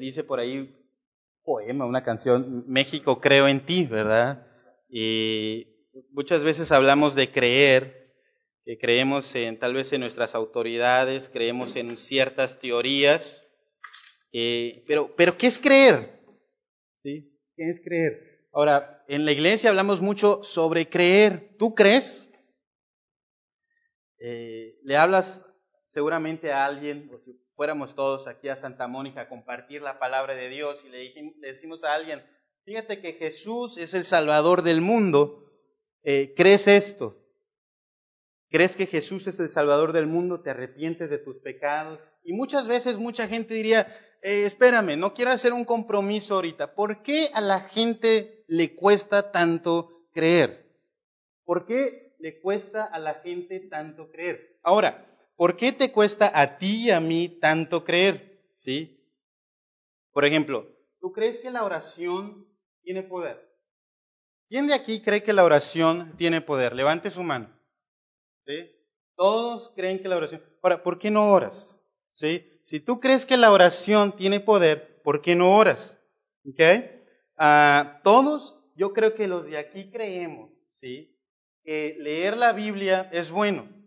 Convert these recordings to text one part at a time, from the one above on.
dice por ahí poema, una canción, México creo en ti, ¿verdad? Y muchas veces hablamos de creer, que creemos en tal vez en nuestras autoridades, creemos en ciertas teorías, eh, pero, pero ¿qué es creer? ¿Sí? ¿Qué es creer? Ahora, en la iglesia hablamos mucho sobre creer. ¿Tú crees? Eh, le hablas seguramente a alguien, fuéramos todos aquí a Santa Mónica a compartir la palabra de Dios y le, decimos a alguien, fíjate que Jesús es el Salvador del mundo, eh, ¿crees esto? ¿Crees que Jesús es el Salvador del mundo? ¿Te arrepientes de tus pecados? Y muchas veces mucha gente diría, eh, espérame, no quiero hacer un compromiso ahorita. ¿Por qué a la gente le cuesta tanto creer? ¿Por qué le cuesta a la gente tanto creer? Ahora, ¿por qué te cuesta a ti y a mí tanto creer? ¿Sí? Por ejemplo, ¿tú crees que la oración tiene poder? ¿Quién de aquí cree que la oración tiene poder? Levante su mano. Todos creen que la oración. Ahora, ¿por qué no oras? ¿Sí? Si tú crees que la oración tiene poder, ¿por qué no oras? ¿Ok? Ah, todos, yo creo que los de aquí creemos, ¿sí? Que leer la Biblia es bueno.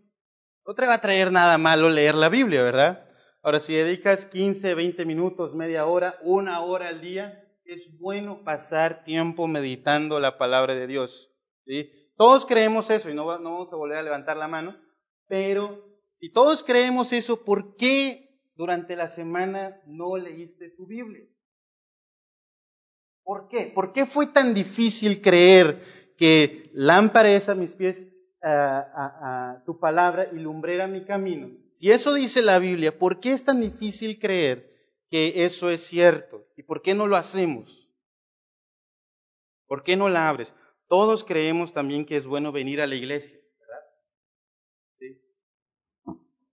No te va a traer nada malo leer la Biblia, ¿verdad? Ahora, si dedicas 15, 20 minutos, media hora, una hora al día, es bueno pasar tiempo meditando la palabra de Dios. Todos creemos eso y no, vamos a volver a levantar la mano, pero si todos creemos eso, ¿por qué durante la semana no leíste tu Biblia? ¿Por qué? ¿Por qué fue tan difícil creer que lámpara a mis pies a, tu palabra y lumbrera mi camino. Si eso dice la Biblia, ¿por qué es tan difícil creer que eso es cierto? ¿Y por qué no lo hacemos? ¿Por qué no la abres? Todos creemos también que es bueno venir a la iglesia, ¿verdad?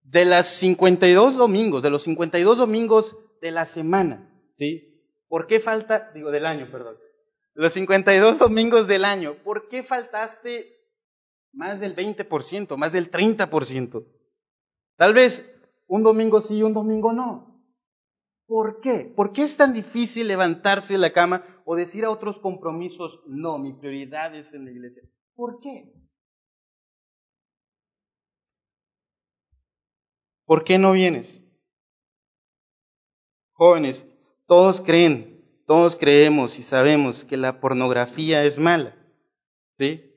De las 52 domingos, de los 52 domingos de la semana, ¿sí? ¿Por qué falta, digo, del año, perdón? Los 52 domingos del año, ¿por qué faltaste más del 20%, más del 30%. Tal vez un domingo sí, un domingo no. ¿Por qué? ¿Por qué es tan difícil levantarse de la cama o decir a otros compromisos, no, mi prioridad es en la iglesia? ¿Por qué? ¿Por qué no vienes? Jóvenes, todos creen, todos creemos y sabemos que la pornografía es mala. ¿Sí?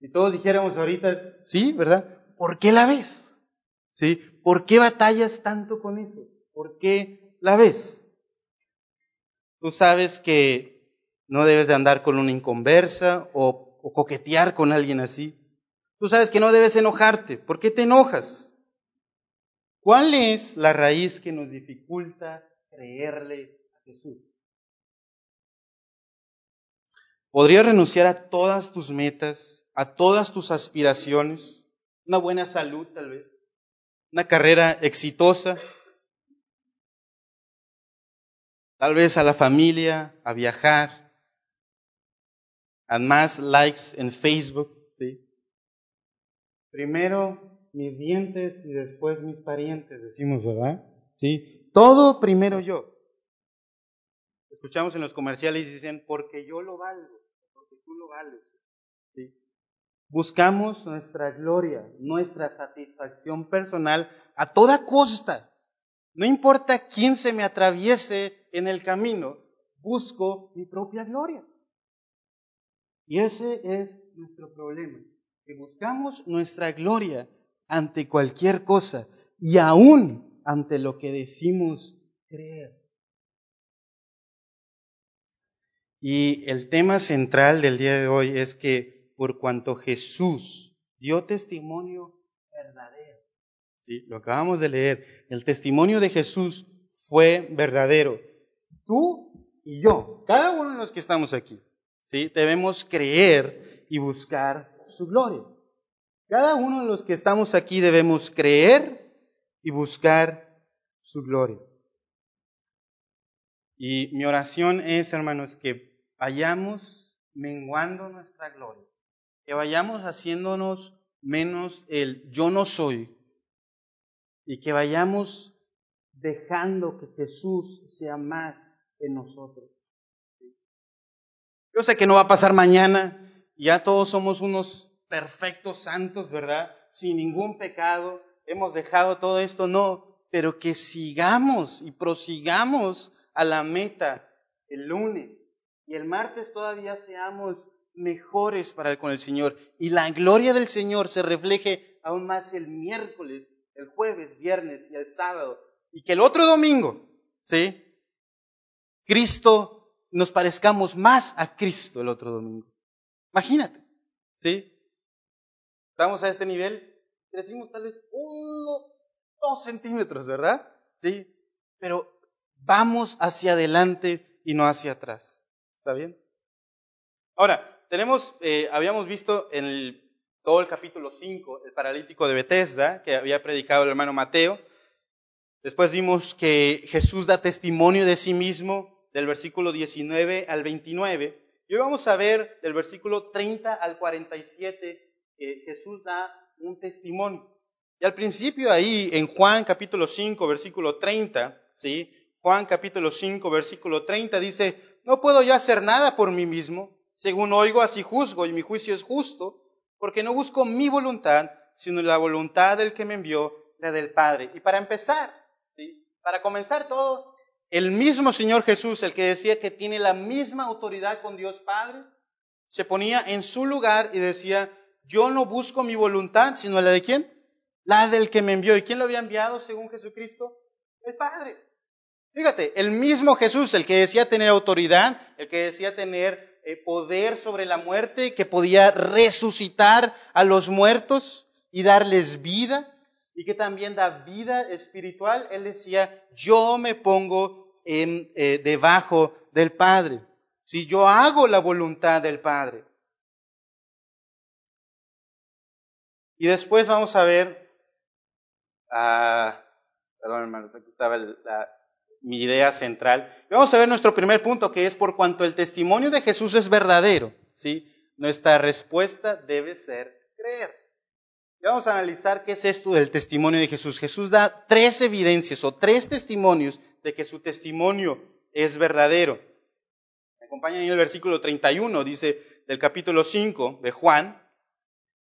Si todos dijéramos ahorita, sí, ¿verdad? ¿Por qué la ves? ¿Sí? ¿Por qué batallas tanto con eso? ¿Por qué la ves? Tú sabes que no debes de andar con una inconversa o, o coquetear con alguien así. Tú sabes que no debes enojarte. ¿Por qué te enojas? ¿Cuál es la raíz que nos dificulta creerle a Jesús? ¿Podrías renunciar a todas tus metas, a todas tus aspiraciones, una buena salud tal vez, una carrera exitosa, tal vez a la familia, a viajar, a más likes en Facebook, ¿sí? Primero mis dientes y después mis parientes, decimos, ¿verdad? ¿Sí? Todo primero yo. Escuchamos en los comerciales y dicen, porque yo lo valgo, porque tú lo vales. Buscamos nuestra gloria, nuestra satisfacción personal a toda costa. No importa quién se me atraviese en el camino, busco mi propia gloria. Y ese es nuestro problema, que buscamos nuestra gloria ante cualquier cosa y aún ante lo que decimos creer. Y el tema central del día de hoy es que por cuanto Jesús dio testimonio verdadero. Sí, lo acabamos de leer. El testimonio de Jesús fue verdadero. Tú y yo, cada uno de los que estamos aquí, ¿sí? debemos creer y buscar su gloria. Cada uno de los que estamos aquí debemos creer y buscar su gloria. Y mi oración es, hermanos, que vayamos menguando nuestra gloria que vayamos haciéndonos menos el yo no soy y que vayamos dejando que Jesús sea más en nosotros. Yo sé que no va a pasar mañana, ya todos somos unos perfectos santos, ¿verdad? Sin ningún pecado, hemos dejado todo esto, no, pero que sigamos y prosigamos a la meta el lunes y el martes todavía seamos mejores para con el Señor y la gloria del Señor se refleje aún más el miércoles, el jueves, viernes y el sábado y que el otro domingo, ¿sí? Cristo nos parezcamos más a Cristo el otro domingo. Imagínate, ¿sí? Estamos a este nivel, crecimos tal vez uno, dos centímetros, ¿verdad? Sí, pero vamos hacia adelante y no hacia atrás. ¿Está bien? Ahora, tenemos, eh, habíamos visto en el, todo el capítulo 5, el paralítico de Bethesda, que había predicado el hermano Mateo. Después vimos que Jesús da testimonio de sí mismo del versículo 19 al 29. Y hoy vamos a ver del versículo 30 al 47 que Jesús da un testimonio. Y al principio ahí, en Juan capítulo 5, versículo 30, ¿sí? Juan capítulo 5, versículo 30 dice, no puedo ya hacer nada por mí mismo, según oigo así juzgo y mi juicio es justo, porque no busco mi voluntad, sino la voluntad del que me envió, la del Padre. Y para empezar, para comenzar todo, el mismo Señor Jesús, el que decía que tiene la misma autoridad con Dios Padre, se ponía en su lugar y decía, yo no busco mi voluntad, sino la de quién? La del que me envió. ¿Y quién lo había enviado según Jesucristo? El Padre. Fíjate, el mismo Jesús, el que decía tener autoridad, el que decía tener poder sobre la muerte, que podía resucitar a los muertos y darles vida, y que también da vida espiritual, él decía, yo me pongo en, eh, debajo del Padre. Si yo hago la voluntad del Padre. Y después vamos a ver, ah, perdón hermanos, aquí estaba mi idea central. vamos a ver nuestro primer punto, que es por cuanto el testimonio de Jesús es verdadero, ¿sí? Nuestra respuesta debe ser creer. Y vamos a analizar qué es esto del testimonio de Jesús. Jesús da tres evidencias o tres testimonios de que su testimonio es verdadero. Me acompañan en el versículo 31, dice del capítulo 5 de Juan,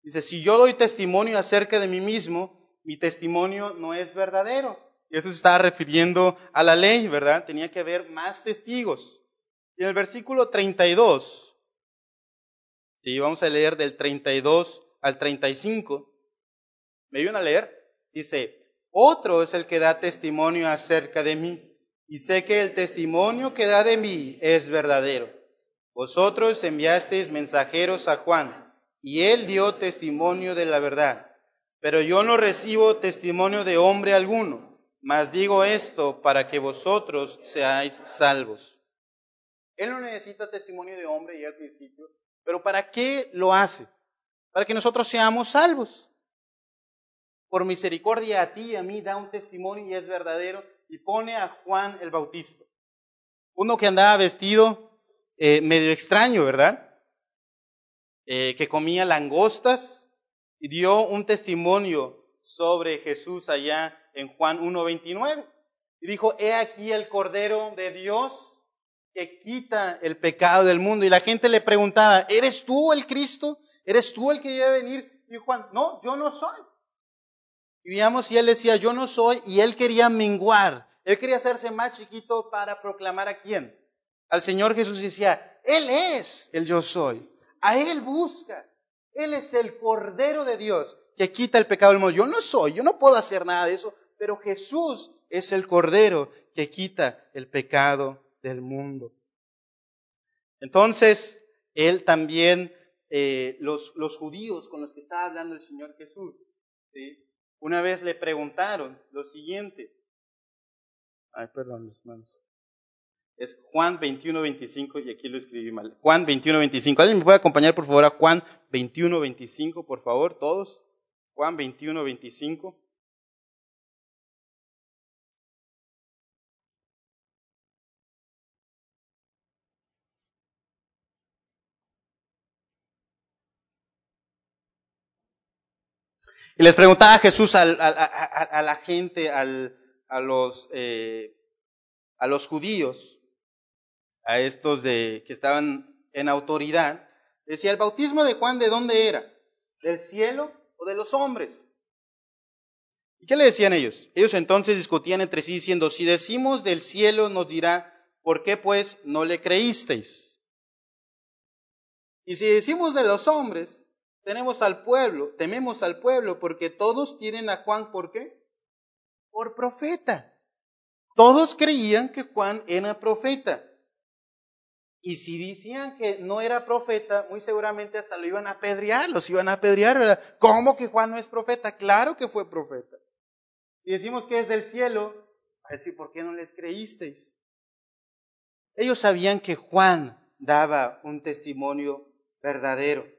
Dice, si yo doy testimonio acerca de mí mismo, mi testimonio no es verdadero. Eso se estaba refiriendo a la ley, ¿verdad? Tenía que haber más testigos. Y en el versículo 32, si vamos a leer del 32 al 35, ¿me ayudan a leer? Dice, otro es el que da testimonio acerca de mí, y sé que el testimonio que da de mí es verdadero. Vosotros enviasteis mensajeros a Juan y él dio testimonio de la verdad. Pero yo no recibo testimonio de hombre alguno, mas digo esto para que vosotros seáis salvos. Él no necesita testimonio de hombre y al principio, pero ¿para qué lo hace? Para que nosotros seamos salvos. Por misericordia a ti y a mí da un testimonio y es verdadero y pone a Juan el Bautista. Uno que andaba vestido eh, medio extraño, ¿verdad? Eh, que comía langostas y dio un testimonio sobre Jesús allá en Juan 1.29. Y dijo, he aquí el Cordero de Dios que quita el pecado del mundo. Y la gente le preguntaba, ¿eres tú el Cristo? ¿Eres tú el que debe venir? Y Juan, no, yo no soy. Y veamos, y él decía, yo no soy, y él quería menguar. Él quería hacerse más chiquito para proclamar a quién. Al Señor Jesús decía, Él es el yo soy. A Él busca. Él es el Cordero de Dios que quita el pecado del mundo. Yo no soy, yo no puedo hacer nada de eso, pero Jesús es el Cordero que quita el pecado del mundo. Entonces, Él también, eh, los, los, judíos con los que estaba hablando el Señor Jesús, una vez le preguntaron lo siguiente. Ay, perdón, manos. Es Juan 21, 25 y aquí lo escribí mal. Juan 21, 25. ¿Alguien me puede acompañar por favor a Juan 21, 25, por favor, todos? Juan 21, 25. Y les preguntaba Jesús a, la gente, a, los, eh, a los judíos, a estos de, que estaban en autoridad, decía, ¿el bautismo de Juan de dónde era? ¿Del cielo o de los hombres? ¿Y qué le decían ellos? Ellos entonces discutían entre sí diciendo, si decimos del cielo nos dirá, ¿por qué pues no le creísteis? Y si decimos de los hombres, tenemos al pueblo, tememos al pueblo, porque todos tienen a Juan, ¿por qué? Por profeta. Todos creían que Juan era profeta. Y si decían que no era profeta, muy seguramente hasta lo iban a apedrear, los iban a apedrear, ¿verdad? ¿Cómo que Juan no es profeta? Claro que fue profeta. Y decimos que es del cielo, a ¿por qué no les creísteis? Ellos sabían que Juan daba un testimonio verdadero.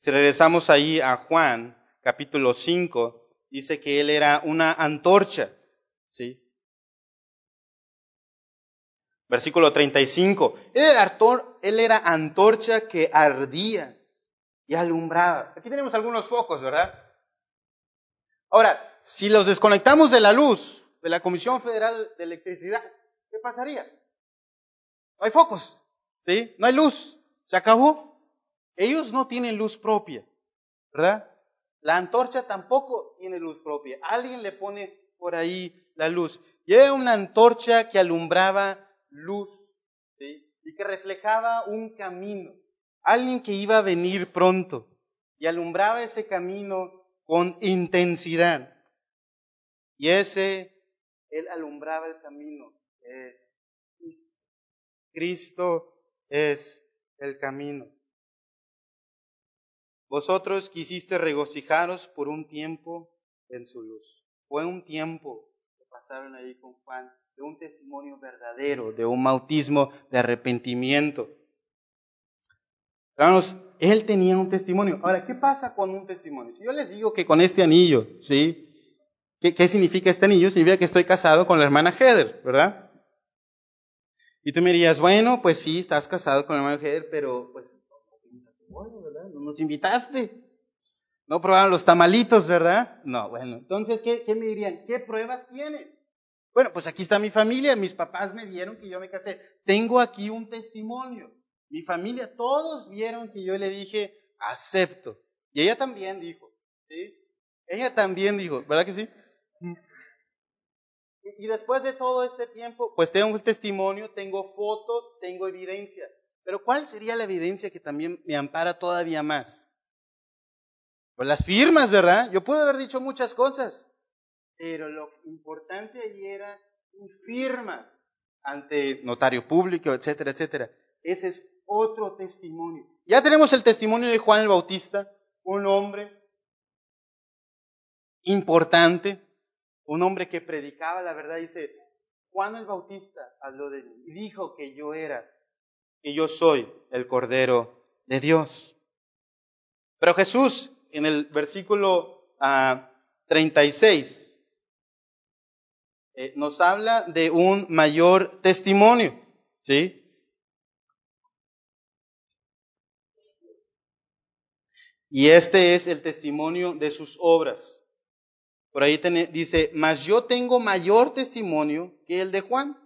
Si regresamos ahí a Juan, capítulo 5, dice que él era una antorcha, ¿sí? Versículo 35. Él era, él era antorcha que ardía y alumbraba. Aquí tenemos algunos focos, ¿verdad? Ahora, si los desconectamos de la luz de la Comisión Federal de Electricidad, ¿qué pasaría? No hay focos, ¿sí? No hay luz. Se acabó. Ellos no tienen luz propia, ¿verdad? La antorcha tampoco tiene luz propia. Alguien le pone por ahí la luz. Y era una antorcha que alumbraba luz y que reflejaba un camino, alguien que iba a venir pronto y alumbraba ese camino con intensidad. Y ese, él alumbraba el camino. Cristo es el camino. Vosotros quisiste regocijaros por un tiempo en su luz. Fue un tiempo que pasaron ahí con Juan de un testimonio verdadero, de un bautismo de arrepentimiento. Hermanos, él tenía un testimonio. Ahora, ¿qué pasa con un testimonio? Si yo les digo que con este anillo, ¿sí? ¿Qué, significa este anillo? Significa que estoy casado con la hermana Heather, ¿verdad? Y tú me dirías, bueno, pues sí, estás casado con la hermana Heather, pero pues no nos invitaste. No probaron los tamalitos, ¿verdad? No, bueno, entonces, ¿qué, me dirían? ¿Qué pruebas tienes? Bueno, pues aquí está mi familia, mis papás me vieron que yo me casé. Tengo aquí un testimonio. Mi familia, todos vieron que yo le dije, acepto. Y ella también dijo, ¿sí? Ella también dijo, ¿verdad que sí? Y después de todo este tiempo, pues tengo un testimonio, tengo fotos, tengo evidencia. Pero ¿cuál sería la evidencia que también me ampara todavía más? Pues las firmas, ¿verdad? Yo puedo haber dicho muchas cosas, pero lo importante allí era mi firma ante notario público, etcétera, etcétera. Ese es otro testimonio. Ya tenemos el testimonio de Juan el Bautista, un hombre importante, un hombre que predicaba la verdad. Dice, Juan el Bautista habló de mí y dijo que yo era, que yo soy el Cordero de Dios. Pero Jesús, en el versículo 36, ah, eh, nos habla de un mayor testimonio, ¿sí? Y este es el testimonio de sus obras. Por ahí dice, mas yo tengo mayor testimonio que el de Juan,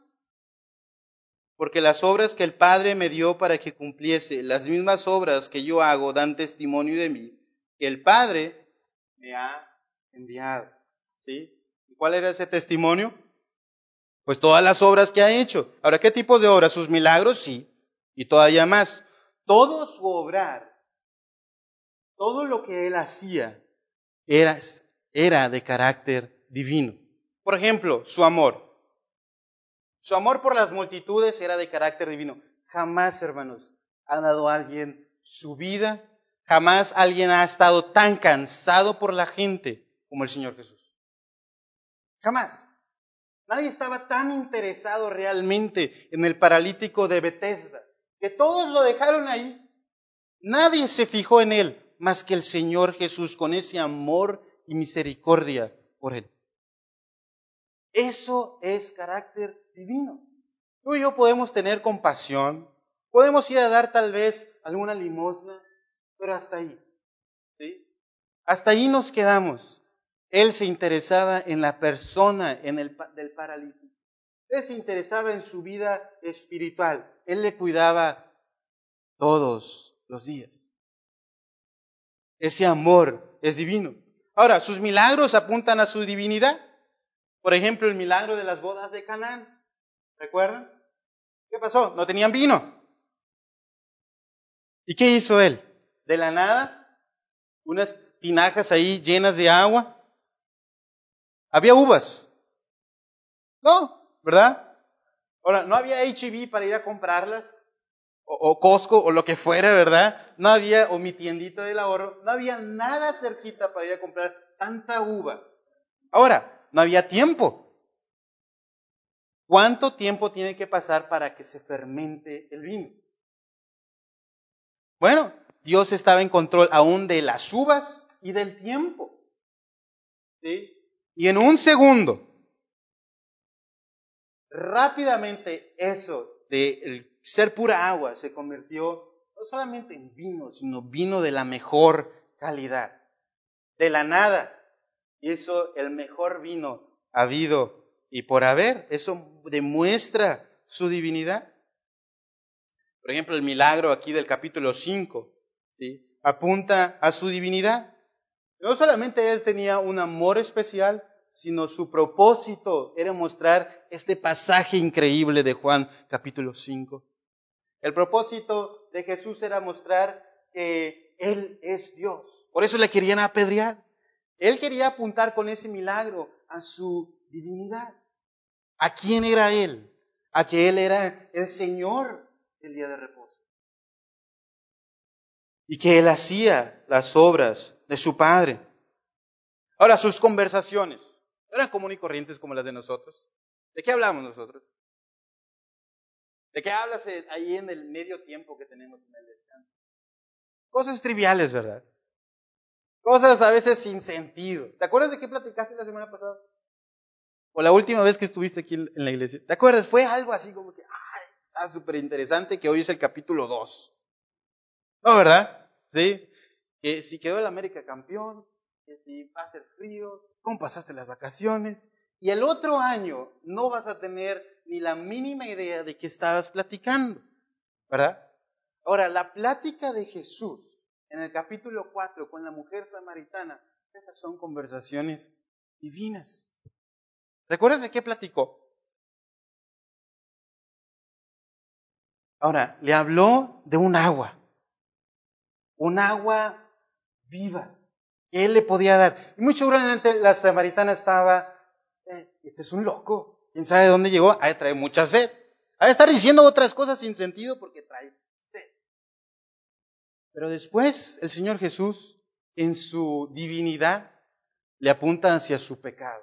porque las obras que el Padre me dio para que cumpliese, las mismas obras que yo hago, dan testimonio de mí, que el Padre me ha enviado. ¿Sí? ¿Cuál era ese testimonio? Pues todas las obras que ha hecho. Ahora, ¿qué tipos de obras? Sus milagros, sí, y todavía más. Todo su obrar, todo lo que él hacía era de carácter divino. Por ejemplo, su amor. Su amor por las multitudes era de carácter divino. Jamás, hermanos, ha dado a alguien su vida, jamás alguien ha estado tan cansado por la gente como el Señor Jesús. Jamás. Nadie estaba tan interesado realmente en el paralítico de Bethesda, que todos lo dejaron ahí. Nadie se fijó en él más que el Señor Jesús con ese amor y misericordia por él. Eso es carácter divino. Tú y yo podemos tener compasión, podemos ir a dar tal vez alguna limosna, pero hasta ahí. ¿sí? Hasta ahí nos quedamos. Él se interesaba en la persona en el, del paralítico. Él se interesaba en su vida espiritual. Él le cuidaba todos los días. Ese amor es divino. Ahora, sus milagros apuntan a su divinidad. Por ejemplo, el milagro de las bodas de Canaán. ¿Recuerdan? ¿Qué pasó? No tenían vino. ¿Y qué hizo él? De la nada, unas tinajas ahí llenas de agua. Había uvas. No, ¿verdad? Ahora, no había HIV para ir a comprarlas, o, Costco, o lo que fuera, ¿verdad? No había, o mi tiendita del ahorro, no había nada cerquita para ir a comprar tanta uva. Ahora, no había tiempo. ¿Cuánto tiempo tiene que pasar para que se fermente el vino? Bueno, Dios estaba en control aún de las uvas y del tiempo. Y en un segundo, rápidamente eso de ser pura agua se convirtió no solamente en vino, sino vino de la mejor calidad. De la nada hizo el mejor vino habido y por haber. Eso demuestra su divinidad. Por ejemplo, el milagro aquí del capítulo 5 ¿sí? apunta a su divinidad. No solamente él tenía un amor especial, sino su propósito era mostrar este pasaje increíble de Juan capítulo 5. El propósito de Jesús era mostrar que Él es Dios. Por eso le querían apedrear. Él quería apuntar con ese milagro a su divinidad. ¿A quién era Él? A que Él era el Señor del día de reposo. Y que Él hacía las obras de su Padre. Ahora, sus conversaciones eran comunes y corrientes como las de nosotros. ¿De qué hablamos nosotros? ¿De qué hablas ahí en el medio tiempo que tenemos en el descanso? Cosas triviales, ¿verdad? Cosas a veces sin sentido. ¿Te acuerdas de qué platicaste la semana pasada? O la última vez que estuviste aquí en la iglesia. ¿Te acuerdas? Fue algo así como que, ay, está súper interesante que hoy es el capítulo 2. ¿No, verdad? ¿Sí? Que si quedó el América campeón, que si va a ser frío, cómo pasaste las vacaciones. Y el otro año no vas a tener ni la mínima idea de qué estabas platicando. ¿Verdad? Ahora, la plática de Jesús en el capítulo 4 con la mujer samaritana, esas son conversaciones divinas. ¿Recuerdas de qué platicó? Ahora, le habló de un agua, un agua viva que él le podía dar. Y muy seguramente la samaritana estaba, eh, este es un loco, quién sabe de dónde llegó, ha de traer mucha sed. Ha de estar diciendo otras cosas sin sentido porque trae sed. Pero después el Señor Jesús, en su divinidad, le apunta hacia su pecado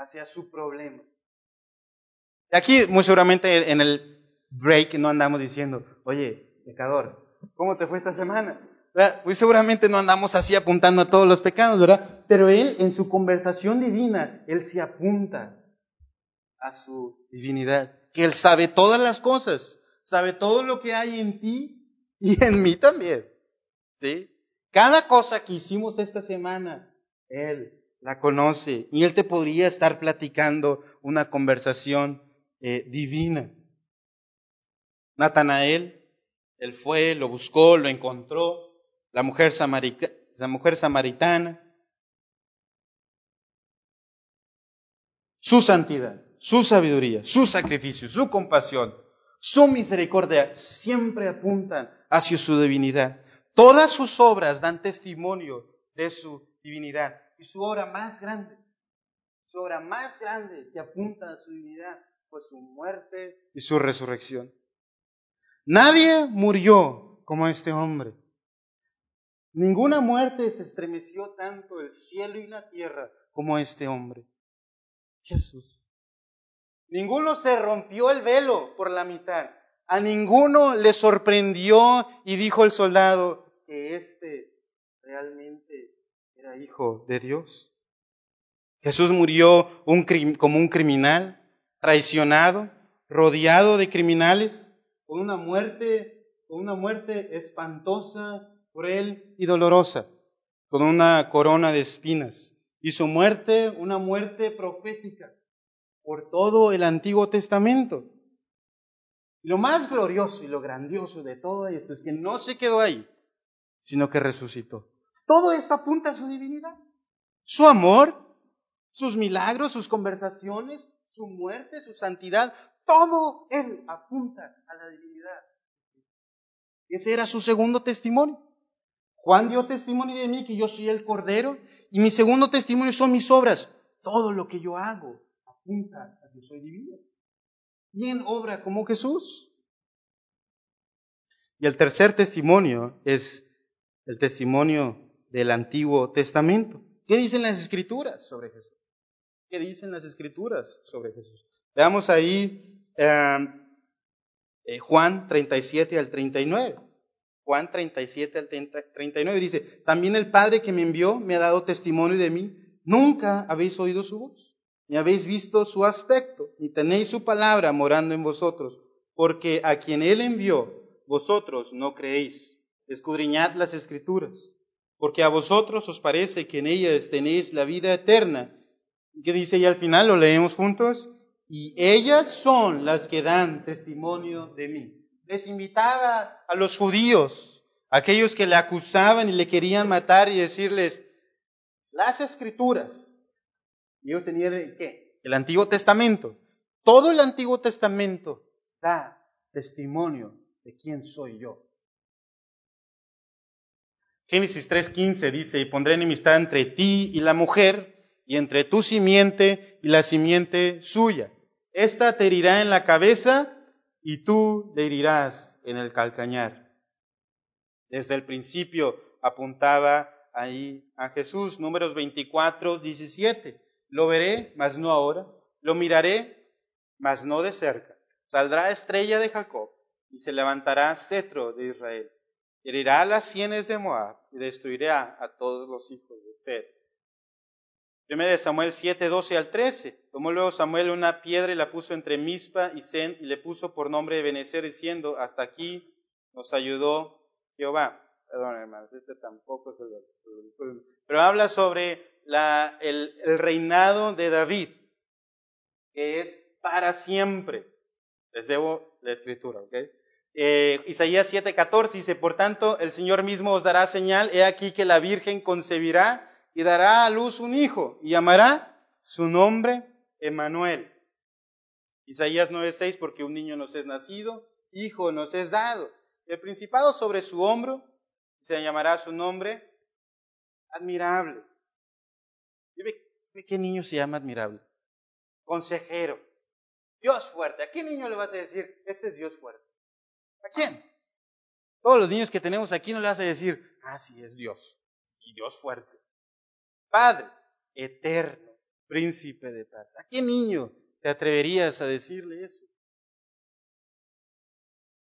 hacia su problema. Aquí muy seguramente en el break no andamos diciendo, oye, pecador, ¿cómo te fue esta semana? Muy seguramente no andamos así apuntando a todos los pecados, ¿verdad? Pero él en su conversación divina, él se apunta a su divinidad, que él sabe todas las cosas, sabe todo lo que hay en ti y en mí también. Cada cosa que hicimos esta semana, él la conoce y él te podría estar platicando una conversación eh, divina. Natanael, él fue, lo buscó, lo encontró, la mujer, la mujer samaritana, su santidad, su sabiduría, su sacrificio, su compasión, su misericordia siempre apuntan hacia su divinidad. Todas sus obras dan testimonio de su divinidad y su obra más grande, su obra más grande que apunta a su divinidad fue su muerte y su resurrección. Nadie murió como este hombre. Ninguna muerte se estremeció tanto el cielo y la tierra como este hombre. Jesús. Ninguno se rompió el velo por la mitad. A ninguno le sorprendió y dijo el soldado que este realmente era hijo de Dios. Jesús murió como un criminal, traicionado, rodeado de criminales, con una muerte, con una muerte espantosa, cruel y dolorosa, con una corona de espinas. Y su muerte, una muerte profética. por todo el Antiguo Testamento. Lo más glorioso y lo grandioso de todo esto es que no se quedó ahí, sino que resucitó. Todo esto apunta a su divinidad. Su amor, sus milagros, sus conversaciones, su muerte, su santidad, todo él apunta a la divinidad. Ese era su segundo testimonio. Juan dio testimonio de mí que yo soy el Cordero y mi segundo testimonio son mis obras. Todo lo que yo hago apunta a que soy divino. ¿Quién obra como Jesús? Y el tercer testimonio es el testimonio del Antiguo Testamento. ¿Qué dicen las Escrituras sobre Jesús? ¿Qué dicen las Escrituras sobre Jesús? Veamos ahí eh, eh, Juan 37 al 39. Juan 37 al 39 dice, también el Padre que me envió me ha dado testimonio de mí. Nunca habéis oído su voz ni habéis visto su aspecto, ni tenéis su palabra morando en vosotros, porque a quien él envió, vosotros no creéis. Escudriñad las escrituras, porque a vosotros os parece que en ellas tenéis la vida eterna. ¿Qué dice y al final? Lo leemos juntos. Y ellas son las que dan testimonio de mí. Les invitaba a los judíos, aquellos que le acusaban y le querían matar y decirles, las escrituras ellos tenían el qué? El Antiguo Testamento. Todo el Antiguo Testamento da testimonio de quién soy yo. Génesis 3:15 dice, y pondré enemistad entre ti y la mujer, y entre tu simiente y la simiente suya. Esta te herirá en la cabeza y tú le herirás en el calcañar. Desde el principio apuntaba ahí a Jesús, números 24, 17. Lo veré, mas no ahora. Lo miraré, mas no de cerca. Saldrá estrella de Jacob y se levantará cetro de Israel. Herirá las sienes de Moab y destruirá a todos los hijos de Sed. Primero Samuel 7, 12 al 13. Tomó luego Samuel una piedra y la puso entre Mispa y Sen y le puso por nombre de Benecer diciendo, hasta aquí nos ayudó Jehová. Perdón, hermanos, este tampoco es el versículo. Pero habla sobre el, reinado de David, que es para siempre. Les debo la escritura, ¿ok? Eh, Isaías 7:14 dice, por tanto, el Señor mismo os dará señal, he aquí que la Virgen concebirá y dará a luz un hijo y llamará su nombre Emanuel. Isaías 9:6, porque un niño nos es nacido, hijo nos es dado. El principado sobre su hombro se llamará su nombre admirable, qué niño se llama admirable. Consejero. Dios fuerte. ¿A qué niño le vas a decir, este es Dios fuerte? ¿A quién? Todos los niños que tenemos aquí no le vas a decir, ah, sí, es Dios. Y Dios fuerte. Padre, eterno, príncipe de paz. ¿A qué niño te atreverías a decirle eso?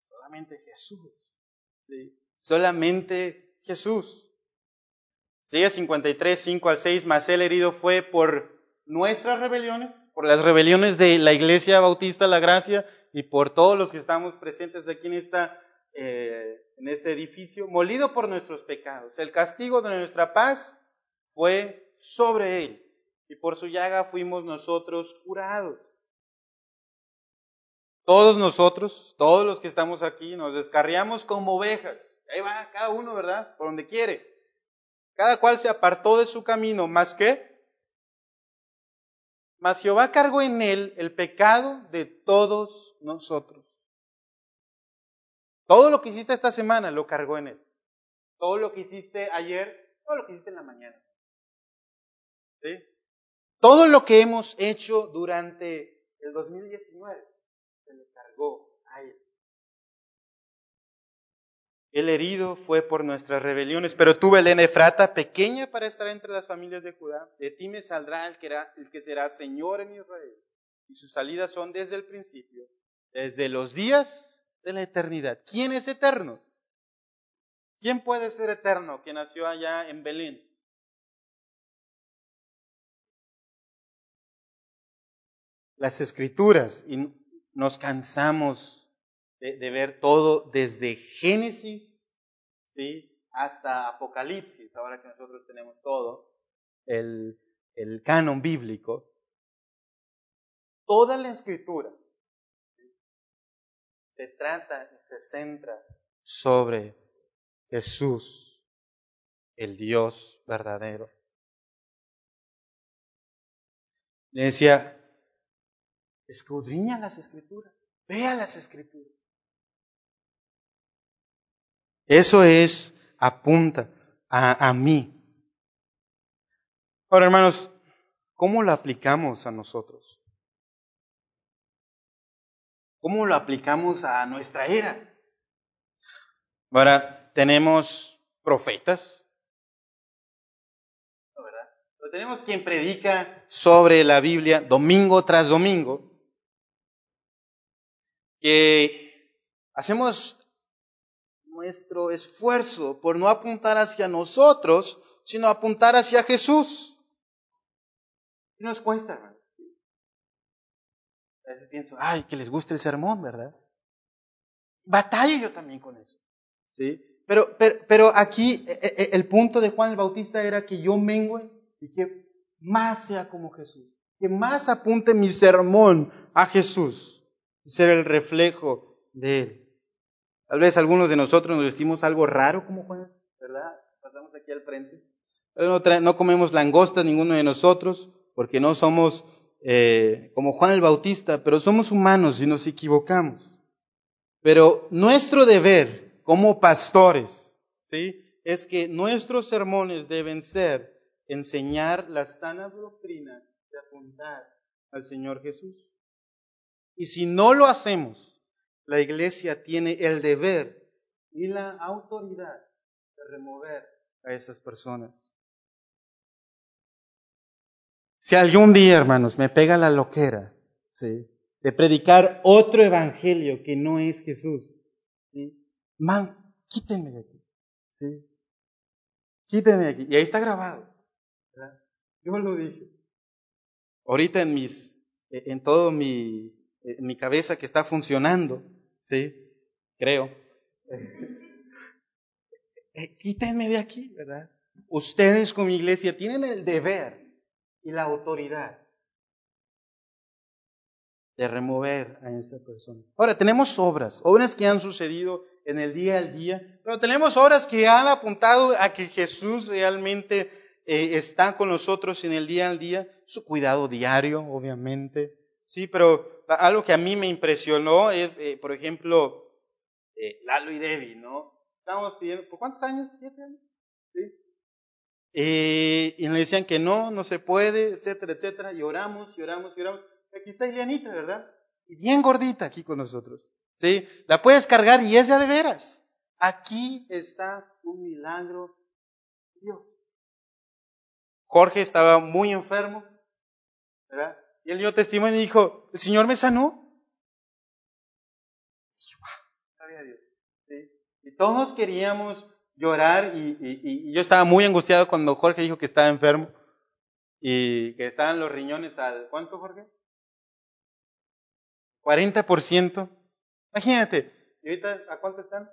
Solamente Jesús. Solamente Jesús. Sigue 53, 5 al 6, mas el herido fue por nuestras rebeliones, por las rebeliones de la Iglesia Bautista La Gracia y por todos los que estamos presentes aquí en, esta, eh, en este edificio, molido por nuestros pecados. El castigo de nuestra paz fue sobre él y por su llaga fuimos nosotros curados. Todos nosotros, todos los que estamos aquí, nos descarriamos como ovejas. Ahí va cada uno, ¿verdad? Por donde quiere. Cada cual se apartó de su camino, más que, mas Jehová cargó en él el pecado de todos nosotros. Todo lo que hiciste esta semana lo cargó en él. Todo lo que hiciste ayer, todo lo que hiciste en la mañana. ¿Sí? Todo lo que hemos hecho durante el 2019 se le cargó a él. El herido fue por nuestras rebeliones, pero tuve el Efrata, pequeña para estar entre las familias de Judá. De ti me saldrá el que, el que será Señor en Israel. Y sus salidas son desde el principio, desde los días de la eternidad. ¿Quién es eterno? ¿Quién puede ser eterno que nació allá en Belén? Las escrituras, y nos cansamos de, ver todo desde Génesis, ¿sí? Hasta Apocalipsis, ahora que nosotros tenemos todo, el, el canon bíblico. toda la escritura se trata y se centra sobre Jesús, el Dios verdadero. Le decía, escudriña las escrituras, vea las escrituras. Eso es, apunta a, mí. Ahora, hermanos, ¿cómo lo aplicamos a nosotros? ¿Cómo lo aplicamos a nuestra era? Ahora, tenemos profetas, ¿verdad? Tenemos quien predica sobre la Biblia domingo tras domingo, que hacemos nuestro esfuerzo por no apuntar hacia nosotros, sino apuntar hacia Jesús. ¿Qué nos cuesta? A veces pienso, ay, que les guste el sermón, ¿verdad? Batallo yo también con eso. ¿Sí? Pero, pero, pero aquí e, e, el punto de Juan el Bautista era que yo mengüe y que más sea como Jesús. Que más apunte mi sermón a Jesús. Y ser el reflejo de Él. Tal vez algunos de nosotros nos vestimos algo raro como Juan, ¿verdad? Pasamos aquí al frente. No, no comemos langosta ninguno de nosotros porque no somos eh, como Juan el Bautista, pero somos humanos y nos equivocamos. Pero nuestro deber como pastores, ¿sí? Es que nuestros sermones deben ser enseñar la sana doctrina de apuntar al Señor Jesús. Y si no lo hacemos, la iglesia tiene el deber y la autoridad de remover a esas personas. Si algún día, hermanos, me pega la loquera, ¿sí? De predicar otro evangelio que no es Jesús, ¿sí? Man, quítenme de aquí, ¿sí? Quítenme de aquí. Y ahí está grabado, ¿verdad? Yo lo dije. Ahorita en mis, en todo mi, mi cabeza que está funcionando, ¿sí? Creo. Eh, quítenme de aquí, ¿verdad? Ustedes como iglesia tienen el deber y la autoridad de remover a esa persona. Ahora, tenemos obras, obras que han sucedido en el día al día, pero tenemos obras que han apuntado a que Jesús realmente eh, está con nosotros en el día al día, su cuidado diario, obviamente. Sí, pero algo que a mí me impresionó es, eh, por ejemplo, eh, Lalo y Debbie, ¿no? Estamos pidiendo, ¿por cuántos años? ¿Siete años? ¿Sí? Eh, y le decían que no, no se puede, etcétera, etcétera. Y oramos, y oramos. Aquí está Ilianita, ¿verdad? Y bien gordita aquí con nosotros. ¿Sí? La puedes cargar y es de veras. Aquí está un milagro Dios. Jorge estaba muy enfermo, ¿verdad? Y él dio testimonio y dijo, el Señor me sanó. Y, Dios. ¿Sí? y todos queríamos llorar y, yo estaba muy angustiado cuando Jorge dijo que estaba enfermo y que estaban los riñones al... ¿Cuánto, Jorge? 40%. Imagínate, ¿y ahorita a cuánto están?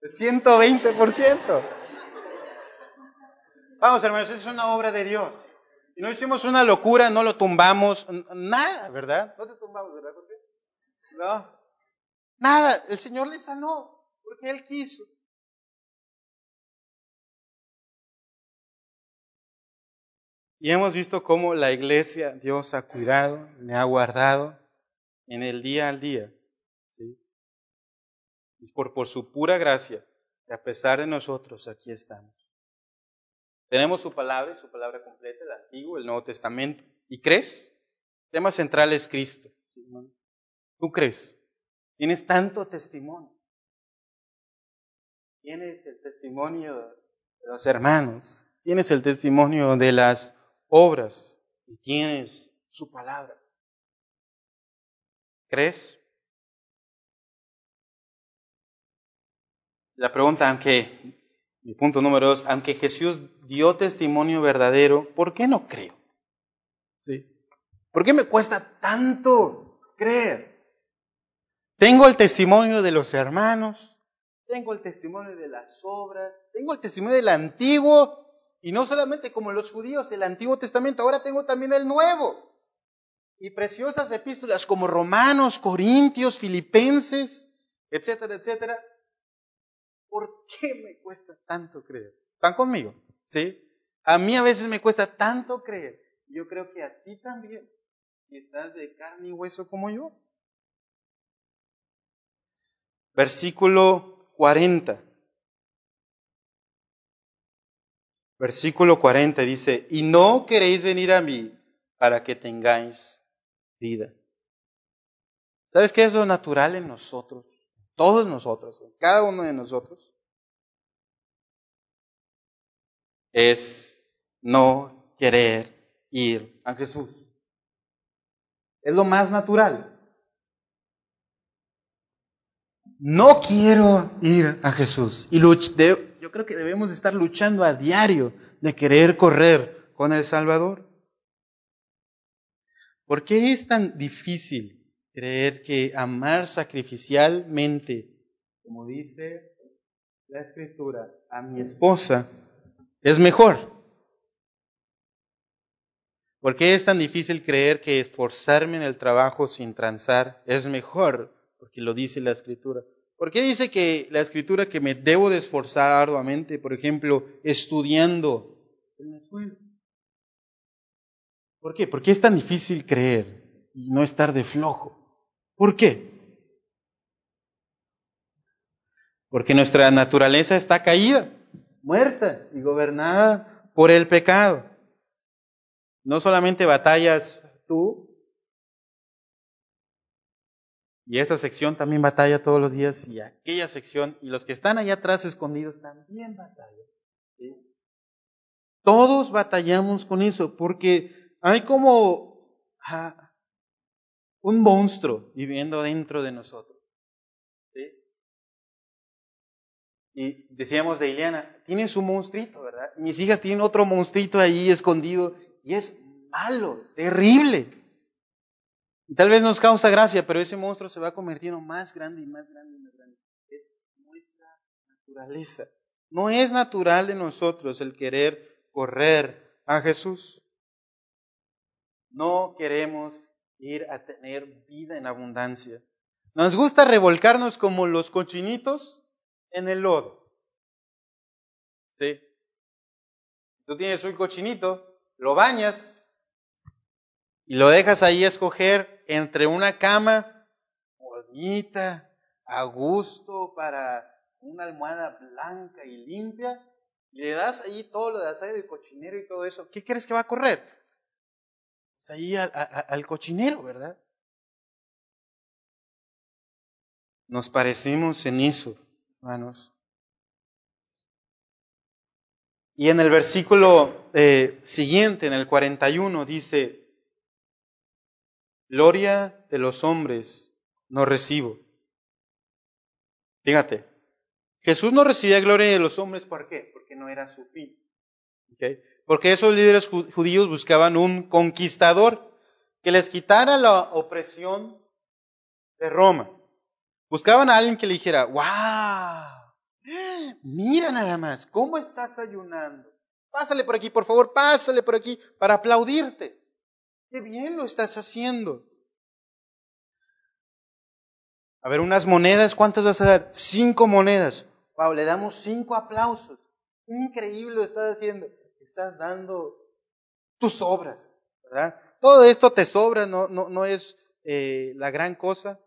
El 120%. Vamos, hermanos, es una obra de Dios. Y no hicimos una locura, no lo tumbamos, nada, ¿verdad? No te tumbamos, ¿verdad, Jorge? No. Nada, el Señor le sanó, porque Él quiso. Y hemos visto cómo la iglesia, Dios ha cuidado, le ha guardado en el día al día. ¿sí? Es por, por su pura gracia que a pesar de nosotros aquí estamos. Tenemos su palabra, su palabra completa, el Antiguo, el Nuevo Testamento. ¿Y crees? El tema central es Cristo. ¿Tú crees? Tienes tanto testimonio. Tienes el testimonio de los hermanos. Tienes el testimonio de las obras y tienes su palabra. ¿Crees? La pregunta, aunque, mi punto número dos, aunque Jesús dio testimonio verdadero, ¿por qué no creo? ¿Sí? ¿Por qué me cuesta tanto creer? Tengo el testimonio de los hermanos, tengo el testimonio de las obras, tengo el testimonio del antiguo y no solamente como los judíos, el Antiguo Testamento, ahora tengo también el Nuevo. y preciosas epístolas como Romanos, Corintios, Filipenses, etcétera, etcétera. ¿Por qué me cuesta tanto creer? ¿Están conmigo? ¿Sí? A mí a veces me cuesta tanto creer. Yo creo que a ti también. Y estás de carne y hueso como yo. Versículo 40. Versículo 40 dice, y no queréis venir a mí para que tengáis vida. ¿Sabes qué es lo natural en nosotros? Todos nosotros, cada uno de nosotros. Es no querer ir a Jesús. Es lo más natural. No quiero ir a Jesús. Y yo creo que debemos estar luchando a diario de querer correr con el Salvador. ¿Por qué es tan difícil creer que amar sacrificialmente, como dice la Escritura, a mi esposa es mejor? ¿Por qué es tan difícil creer que esforzarme en el trabajo sin transar es mejor? Porque lo dice la Escritura. ¿Por qué dice que la Escritura que me debo de esforzar arduamente, por ejemplo, estudiando en la escuela? ¿Por qué? ¿Por qué es tan difícil creer y no estar de flojo? ¿Por qué? Porque nuestra naturaleza está caída, muerta y gobernada por el pecado. No solamente batallas tú, y esta sección también batalla todos los días, y aquella sección, y los que están allá atrás escondidos también batallan. Todos batallamos con eso, porque hay como ah, un monstruo viviendo dentro de nosotros. Y decíamos de Ileana, tiene su monstruito, ¿verdad? Mis hijas tienen otro monstruito ahí escondido y es malo, terrible. Y tal vez nos causa gracia, pero ese monstruo se va convirtiendo más grande y más grande y más grande. Es nuestra naturaleza. No es natural de nosotros el querer correr a Jesús. No queremos ir a tener vida en abundancia. Nos gusta revolcarnos como los cochinitos en el lodo. ¿Sí? Tú tienes un cochinito, lo bañas y lo dejas ahí escoger entre una cama bonita, a gusto, para una almohada blanca y limpia, y le das ahí todo lo de hacer el cochinero y todo eso. ¿Qué crees que va a correr? Ahí al, cochinero, ¿verdad? Nos parecemos en eso, hermanos. Y en el versículo eh, siguiente, en el 41, dice, Gloria de los hombres no recibo. Fíjate, Jesús no recibía gloria de los hombres, ¿por qué? Porque no era su fin. ¿Okay? Porque esos líderes judíos buscaban un conquistador que les quitara la opresión de Roma. Buscaban a alguien que le dijera, wow, mira nada más, ¿cómo estás ayunando? Pásale por aquí, por favor, pásale por aquí para aplaudirte. Qué bien lo estás haciendo. A ver, unas monedas, ¿cuántas vas a dar? Cinco monedas. Wow, le damos cinco aplausos. Increíble lo estás haciendo estás dando tus obras, ¿verdad? Todo esto te sobra, no, es eh, la gran cosa,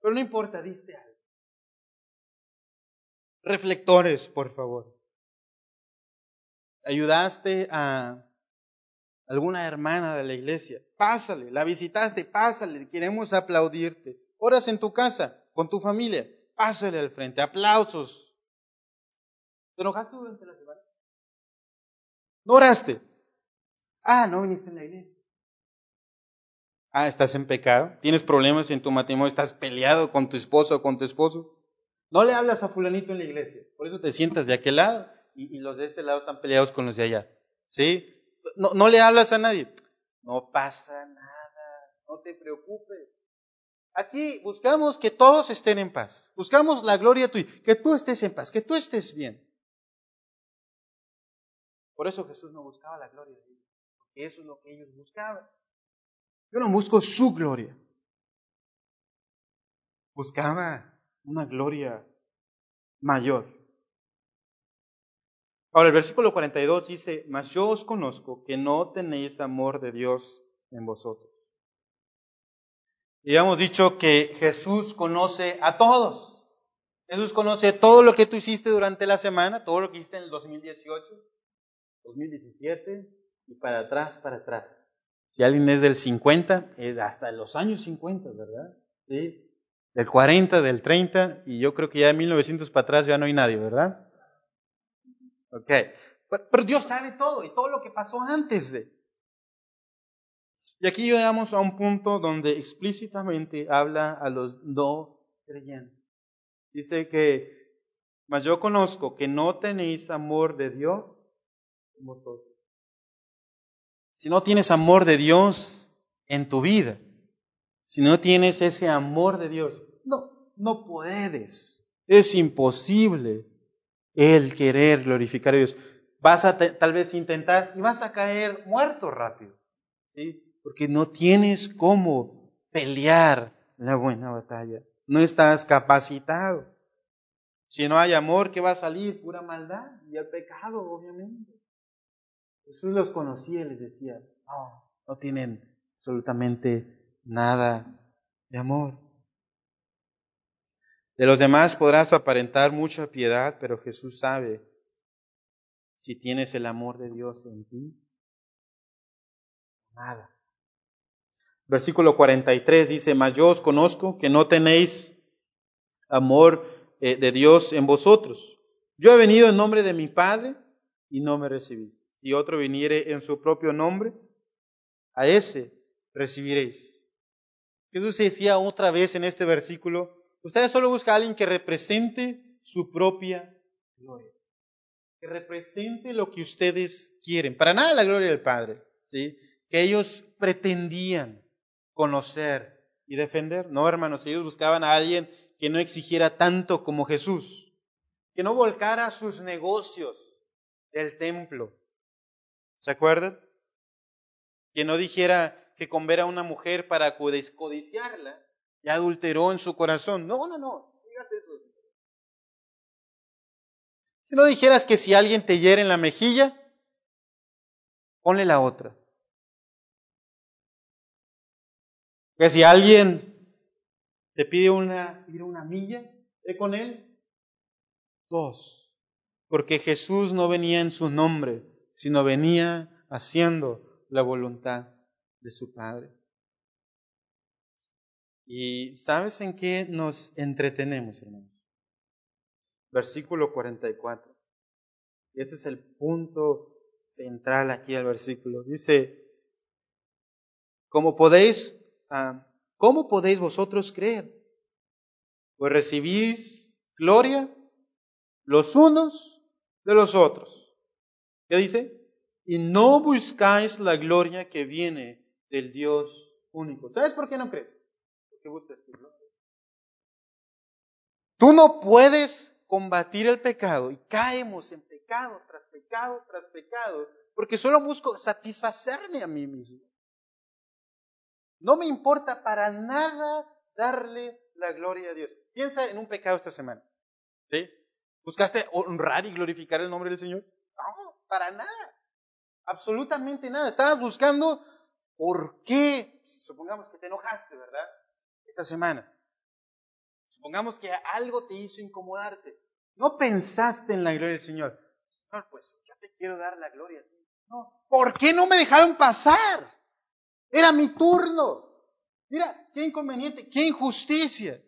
pero no importa, diste algo. Reflectores, por favor. Ayudaste a alguna hermana de la iglesia, pásale, la visitaste, pásale, queremos aplaudirte. Oras en tu casa, con tu familia, pásale al frente, aplausos. ¿Te enojaste durante la semana? ¿No oraste? Ah, no viniste en la iglesia. Ah, estás en pecado. Tienes problemas en tu matrimonio. Estás peleado con tu esposo o con tu esposo. No le hablas a fulanito en la iglesia. Por eso te sientas de aquel lado y, los de este lado están peleados con los de allá. ¿Sí? No, no le hablas a nadie. No pasa nada. No te preocupes. Aquí buscamos que todos estén en paz. Buscamos la gloria tuya. Que tú estés en paz. Que tú estés bien. Por eso Jesús no buscaba la gloria de Dios, porque eso es lo que ellos buscaban. Yo no busco su gloria. Buscaba una gloria mayor. Ahora el versículo 42 dice, mas yo os conozco que no tenéis amor de Dios en vosotros. Y hemos dicho que Jesús conoce a todos. Jesús conoce todo lo que tú hiciste durante la semana, todo lo que hiciste en el 2018, 2017 y para atrás, para atrás. Si alguien es del 50, hasta los años 50, ¿verdad? Sí. Del 40, del 30, y yo creo que ya de 1900 para atrás ya no hay nadie, ¿verdad? Ok. Pero Dios sabe todo y todo lo que pasó antes de. Y aquí llegamos a un punto donde explícitamente habla a los no creyentes. Dice que, mas yo conozco que no tenéis amor de Dios Si no tienes amor de Dios en tu vida, si no tienes ese amor de Dios, no, no puedes. Es imposible el querer glorificar a Dios. Vas a tal vez intentar y vas a caer muerto rápido. ¿sí? porque no tienes cómo pelear la buena batalla. No estás capacitado. Si no hay amor, ¿qué va a salir? Pura maldad y el pecado, obviamente. Jesús los conocía y les decía, no, no tienen absolutamente nada de amor. De los demás podrás aparentar mucha piedad, pero Jesús sabe si tienes el amor de Dios en ti. Nada. Versículo 43 dice, mas yo os conozco que no tenéis amor eh, de Dios en vosotros. Yo he venido en nombre de mi Padre y no me recibís. Y otro viniere en su propio nombre, a ese recibiréis. Jesús decía otra vez en este versículo, ustedes solo buscan a alguien que represente su propia gloria, que represente lo que ustedes quieren, para nada la gloria del Padre, ¿sí? que ellos pretendían conocer y defender. No, hermanos, ellos buscaban a alguien que no exigiera tanto como Jesús, que no volcara sus negocios del templo. ¿Se acuerdan? Que no dijera que con ver a una mujer para codiciarla, ya adulteró en su corazón. No, no, no, digas eso. Que no dijeras que si alguien te hiere en la mejilla, ponle la otra. Que si alguien te pide una, una milla, ve con él dos. Porque Jesús no venía en su nombre, sino venía haciendo la voluntad de su Padre. ¿Y sabes en qué nos entretenemos, hermanos? Versículo 44. Y este es el punto central aquí del versículo. Dice, como podéis Ah, ¿cómo podéis vosotros creer? Pues recibís gloria los unos de los otros. ¿Qué dice? Y no buscáis la gloria que viene del Dios único. ¿Sabes por qué no crees? Porque buscas tu gloria. Tú no puedes combatir el pecado y caemos en pecado tras pecado tras pecado porque solo busco satisfacerme a mí mismo. No me importa para nada darle la gloria a Dios. Piensa en un pecado esta semana. ¿Sí? ¿Buscaste honrar y glorificar el nombre del Señor? No, para nada. Absolutamente nada. Estabas buscando por qué. Supongamos que te enojaste, ¿verdad? Esta semana. Supongamos que algo te hizo incomodarte. No pensaste en la gloria del Señor. Señor, pues yo te quiero dar la gloria. No. ¿Por qué no me dejaron pasar? Era mi turno. Mira, qué inconveniente, qué injusticia.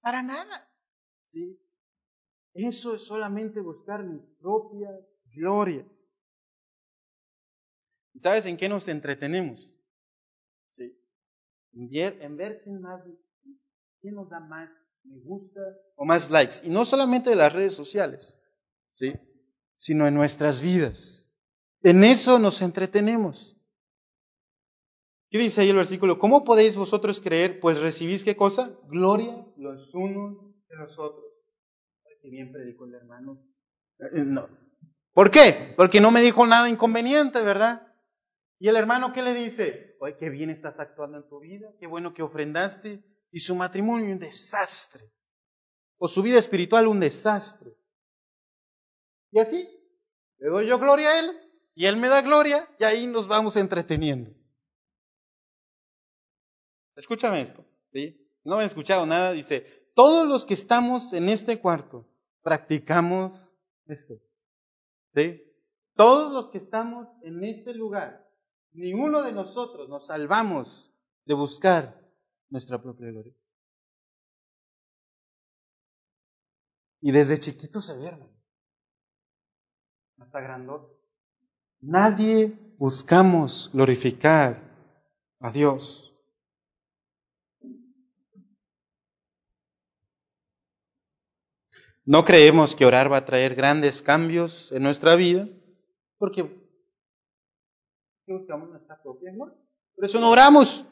Para nada. ¿Sí? Eso es solamente buscar mi propia gloria. ¿Y sabes en qué nos entretenemos? ¿Sí? En ver, quién, más, quién nos da más me gusta o más likes. Y no solamente de las redes sociales, ¿sí? sino en nuestras vidas. En eso nos entretenemos. ¿Qué dice ahí el versículo? ¿Cómo podéis vosotros creer? Pues recibís qué cosa? Gloria los unos de los otros. Qué bien predicó el hermano. Eh, no. ¿Por qué? Porque no me dijo nada inconveniente, ¿verdad? ¿Y el hermano qué le dice? Oye, qué bien estás actuando en tu vida, qué bueno que ofrendaste. Y su matrimonio un desastre. O su vida espiritual un desastre. Y así, le doy yo gloria a Él y Él me da gloria y ahí nos vamos entreteniendo. Escúchame esto. ¿sí? No me han escuchado nada. Dice, todos los que estamos en este cuarto practicamos esto. ¿sí? Todos los que estamos en este lugar, ninguno de nosotros nos salvamos de buscar nuestra propia gloria. Y desde chiquito se ve, Hasta grandote. Nadie buscamos glorificar a Dios. No creemos que orar va a traer grandes cambios en nuestra vida, porque buscamos nuestra propia gloria. Por eso no oramos.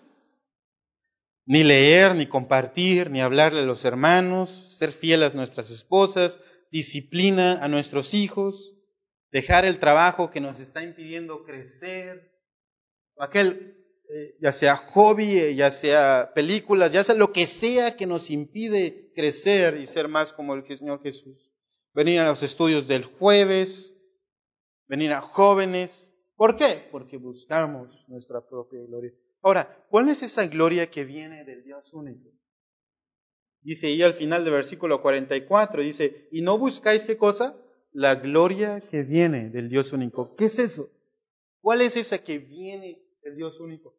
Ni leer, ni compartir, ni hablarle a los hermanos, ser fieles a nuestras esposas, disciplina a nuestros hijos, dejar el trabajo que nos está impidiendo crecer, aquel, ya sea hobby, eh, ya sea películas, ya sea lo que sea que nos impide crecer y ser más como el Señor Jesús. Venir a los estudios del jueves, venir a jóvenes. ¿Por qué? Porque buscamos nuestra propia gloria. Ahora, ¿cuál es esa gloria que viene del Dios único? Dice ahí al final del versículo 44, dice, ¿y no buscáis qué cosa? la gloria que viene del Dios único. ¿Qué es eso? ¿Cuál es esa que viene del Dios único?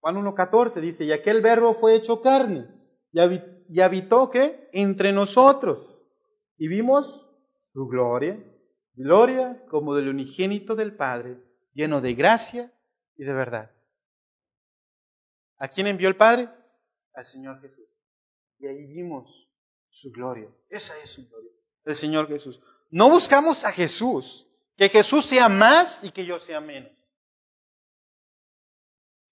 Juan 1.14 dice, y aquel verbo fue hecho carne y habitó ¿qué? Entre nosotros. Y vimos su gloria, gloria como del unigénito del Padre, lleno de gracia y de verdad. ¿A quién envió el Padre? Al Señor Jesús. Y ahí vimos su gloria. Esa es su gloria el Señor Jesús. No buscamos a Jesús, que Jesús sea más y que yo sea menos.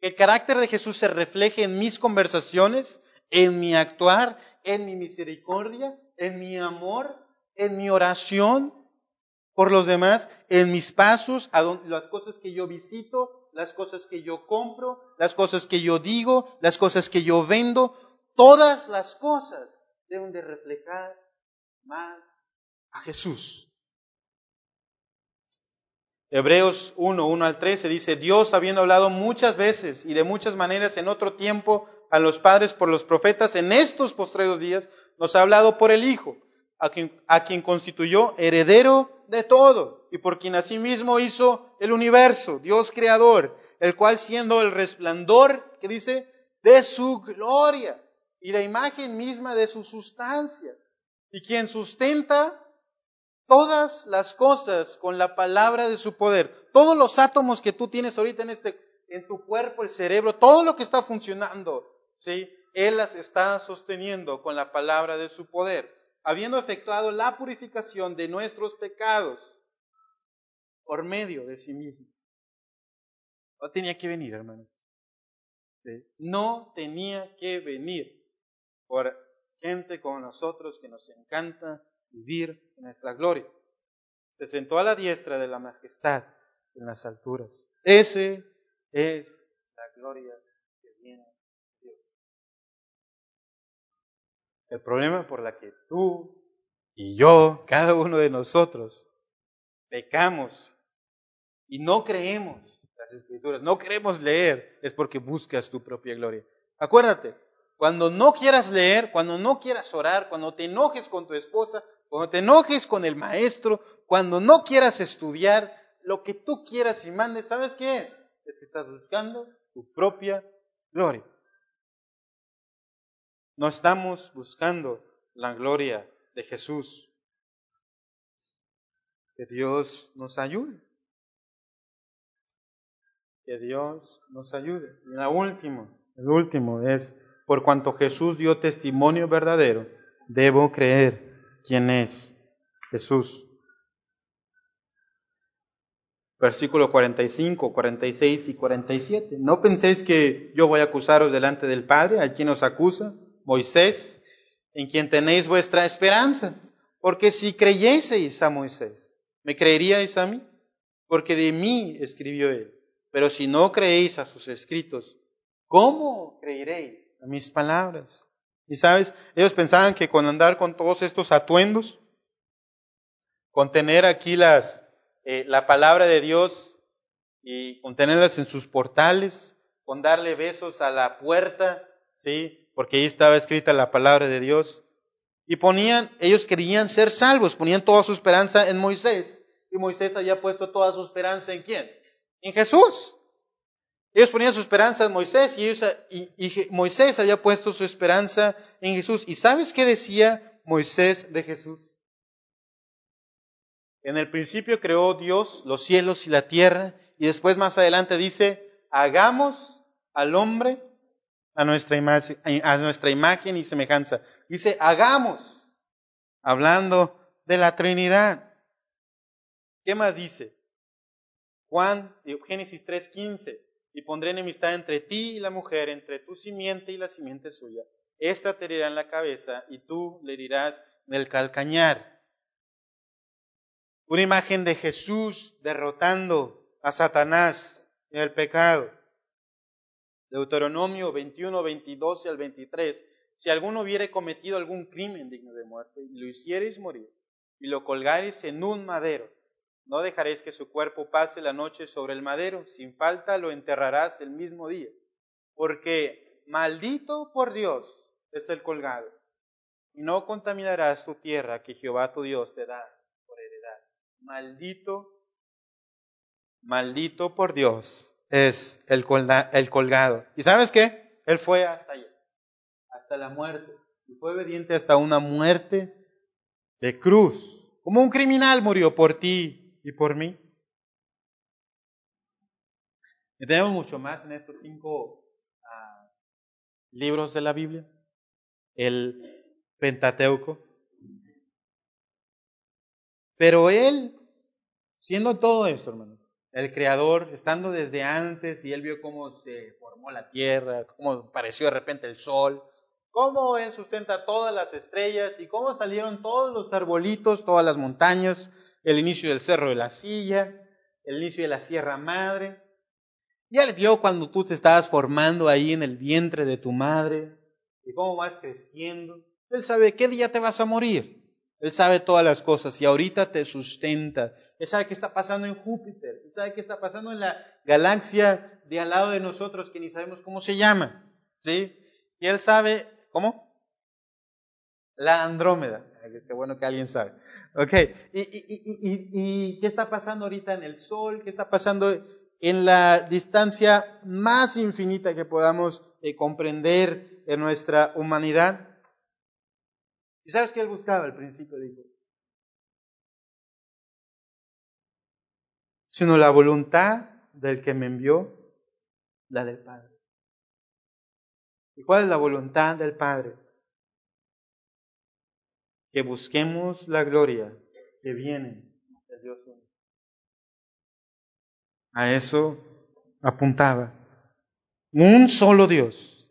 El carácter de Jesús se refleje en mis conversaciones, en mi actuar, en mi misericordia, en mi amor, en mi oración por los demás, en mis pasos, las cosas que yo visito, las cosas que yo compro, las cosas que yo digo, las cosas que yo vendo, todas las cosas deben de reflejar más a Jesús. Hebreos 1, 1 al 13 dice, Dios habiendo hablado muchas veces y de muchas maneras en otro tiempo a los padres por los profetas, en estos postreros días nos ha hablado por el Hijo, a quien, constituyó heredero de todo y por quien asimismo hizo el universo, Dios creador, el cual siendo el resplandor, que dice, de su gloria y la imagen misma de su sustancia, y quien sustenta todas las cosas con la palabra de su poder. Todos los átomos que tú tienes ahorita en este, en tu cuerpo, el cerebro, todo lo que está funcionando, ¿sí? Él las está sosteniendo con la palabra de su poder, habiendo efectuado la purificación de nuestros pecados por medio de sí mismo. No tenía que venir, hermanos. No tenía que venir por gente como nosotros que nos encanta vivir en nuestra gloria. Se sentó a la diestra de la majestad en las alturas. Ese es la gloria que viene de Dios. El problema por la que tú y yo, cada uno de nosotros, pecamos y no creemos las escrituras, no queremos leer, es porque buscas tu propia gloria. Acuérdate, cuando no quieras leer, cuando no quieras orar, cuando te enojes con tu esposa, cuando te enojes con el maestro, cuando no quieras estudiar, lo que tú quieras y mandes, ¿sabes qué es? Es que estás buscando tu propia gloria. No estamos buscando la gloria de Jesús. Que Dios nos ayude. Que Dios nos ayude. Y la última, el último es, por cuanto Jesús dio testimonio verdadero, debo creer quién es Jesús. Versículo 45, 46 y 47. No penséis que yo voy a acusaros delante del Padre, a quien os acusa, Moisés, en quien tenéis vuestra esperanza. Porque si creyeseis a Moisés, ¿me creeríais a mí? Porque de mí escribió él. Pero si no creéis a sus escritos, ¿cómo creeréis a mis palabras? Y sabes, ellos pensaban que con andar con todos estos atuendos, con tener aquí las, eh, la palabra de Dios y con tenerlas en sus portales, con darle besos a la puerta, ¿sí? Porque ahí estaba escrita la palabra de Dios. Y ponían, ellos querían ser salvos, ponían toda su esperanza en Moisés. Y Moisés había puesto toda su esperanza en quién? En Jesús. Ellos ponían su esperanza en Moisés y, Moisés había puesto su esperanza en Jesús. ¿Y sabes qué decía Moisés de Jesús? En el principio creó Dios los cielos y la tierra y después más adelante dice, hagamos al hombre a nuestra, imagen, a nuestra imagen y semejanza. Dice, hagamos, hablando de la Trinidad. ¿Qué más dice? Juan, Génesis 3:15 y pondré enemistad entre ti y la mujer, entre tu simiente y la simiente suya. Esta te herirá en la cabeza y tú le herirás en el calcañar. Una imagen de Jesús derrotando a Satanás en el pecado. Deuteronomio 21, 22 al 23. Si alguno hubiere cometido algún crimen digno de muerte y lo hiciereis morir y lo colgareis en un madero, no dejaréis que su cuerpo pase la noche sobre el madero, sin falta lo enterrarás el mismo día, porque maldito por Dios es el colgado, y no contaminarás tu tierra que Jehová tu Dios te da por heredad. Maldito, maldito por Dios es el, colgado. ¿Y sabes qué? Él fue hasta allá, hasta la muerte, y fue obediente hasta una muerte de cruz. Como un criminal murió por ti y por mí. Tenemos mucho más en estos cinco ah, libros de la Biblia. El Pentateuco. Pero Él, siendo todo esto, hermanos, el Creador, estando desde antes, y Él vio cómo se formó la tierra, cómo apareció de repente el sol, cómo Él sustenta todas las estrellas y cómo salieron todos los arbolitos, todas las montañas, el inicio del Cerro de la Silla, el inicio de la Sierra Madre. Ya él vio cuando tú te estabas formando ahí en el vientre de tu madre y cómo vas creciendo. Él sabe qué día te vas a morir. Él sabe todas las cosas y ahorita te sustenta. Él sabe qué está pasando en Júpiter. Él sabe qué está pasando en la galaxia de al lado de nosotros que ni sabemos cómo se llama. ¿Sí? Y él sabe, ¿cómo? La Andrómeda. Qué bueno que alguien sabe. Ok, ¿Y, qué está pasando ahorita en el Sol? ¿Qué está pasando en la distancia más infinita que podamos eh, comprender en nuestra humanidad? ¿Y sabes qué él buscaba al principio? Dijo, sino la voluntad del que me envió, la del Padre. ¿Y cuál es la voluntad del Padre? Que busquemos la gloria que viene de Dios A eso apuntaba. Un solo Dios.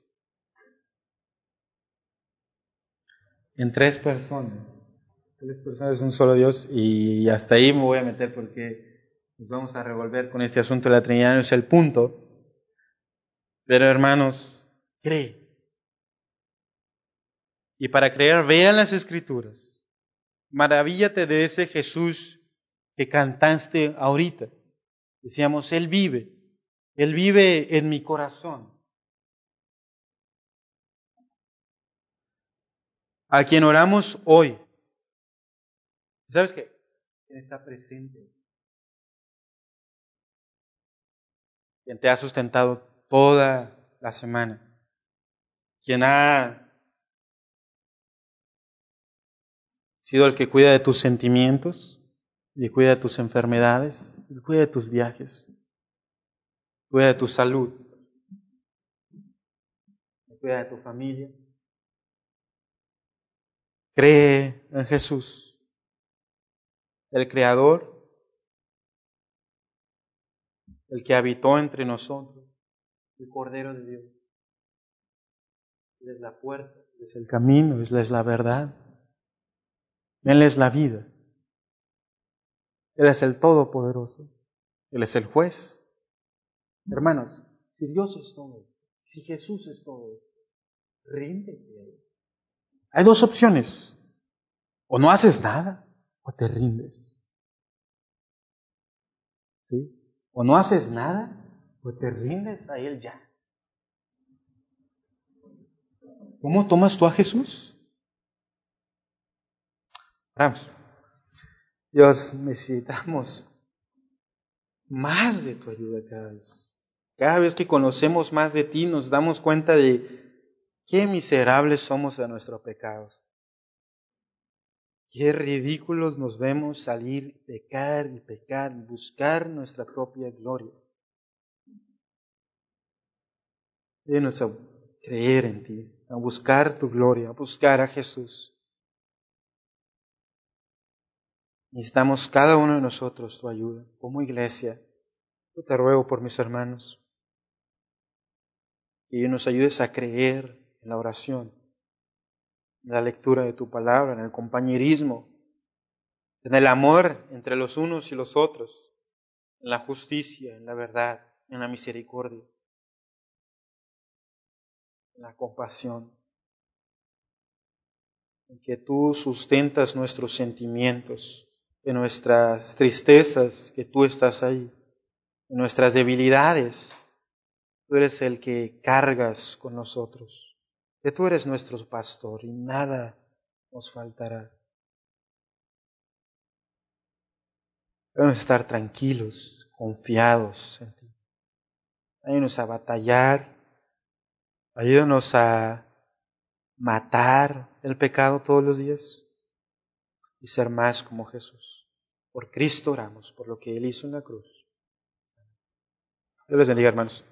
En tres personas. Tres personas, un solo Dios. Y hasta ahí me voy a meter porque nos vamos a revolver con este asunto de la Trinidad. No es el punto. Pero hermanos, cree y para creer, vean las escrituras. Maravíllate de ese Jesús que cantaste ahorita. Decíamos, Él vive. Él vive en mi corazón. A quien oramos hoy. ¿Sabes qué? Quien está presente. Quien te ha sustentado toda la semana. Quien ha sido el que cuida de tus sentimientos, y cuida de tus enfermedades, y cuida de tus viajes, cuida de tu salud, cuida de tu familia. Cree en Jesús, el Creador, el que habitó entre nosotros, el Cordero de Dios. Él es la puerta, Él es el camino, Él es la verdad. Él es la vida. Él es el Todopoderoso. Él es el juez. Hermanos, si Dios es todo, si Jesús es todo, ríndete. Hay dos opciones. O no haces nada o te rindes. ¿Sí? O no haces nada o te rindes a Él ya. ¿Cómo tomas tú a Jesús? Dios, necesitamos más de tu ayuda cada vez. Cada vez que conocemos más de ti nos damos cuenta de qué miserables somos de nuestro pecado. Qué ridículos nos vemos salir, pecar y pecar y buscar nuestra propia gloria. Denos a creer en ti, a buscar tu gloria, a buscar a Jesús. Necesitamos cada uno de nosotros tu ayuda como iglesia. Yo te ruego por mis hermanos que nos ayudes a creer en la oración, en la lectura de tu palabra, en el compañerismo, en el amor entre los unos y los otros, en la justicia, en la verdad, en la misericordia, en la compasión, en que tú sustentas nuestros sentimientos de nuestras tristezas, que tú estás ahí, de nuestras debilidades. Tú eres el que cargas con nosotros, que tú eres nuestro pastor y nada nos faltará. Debemos estar tranquilos, confiados en ti. Ayúdanos a batallar, ayúdanos a matar el pecado todos los días y ser más como Jesús. Por Cristo oramos, por lo que Él hizo en la cruz. Dios les bendiga, hermanos.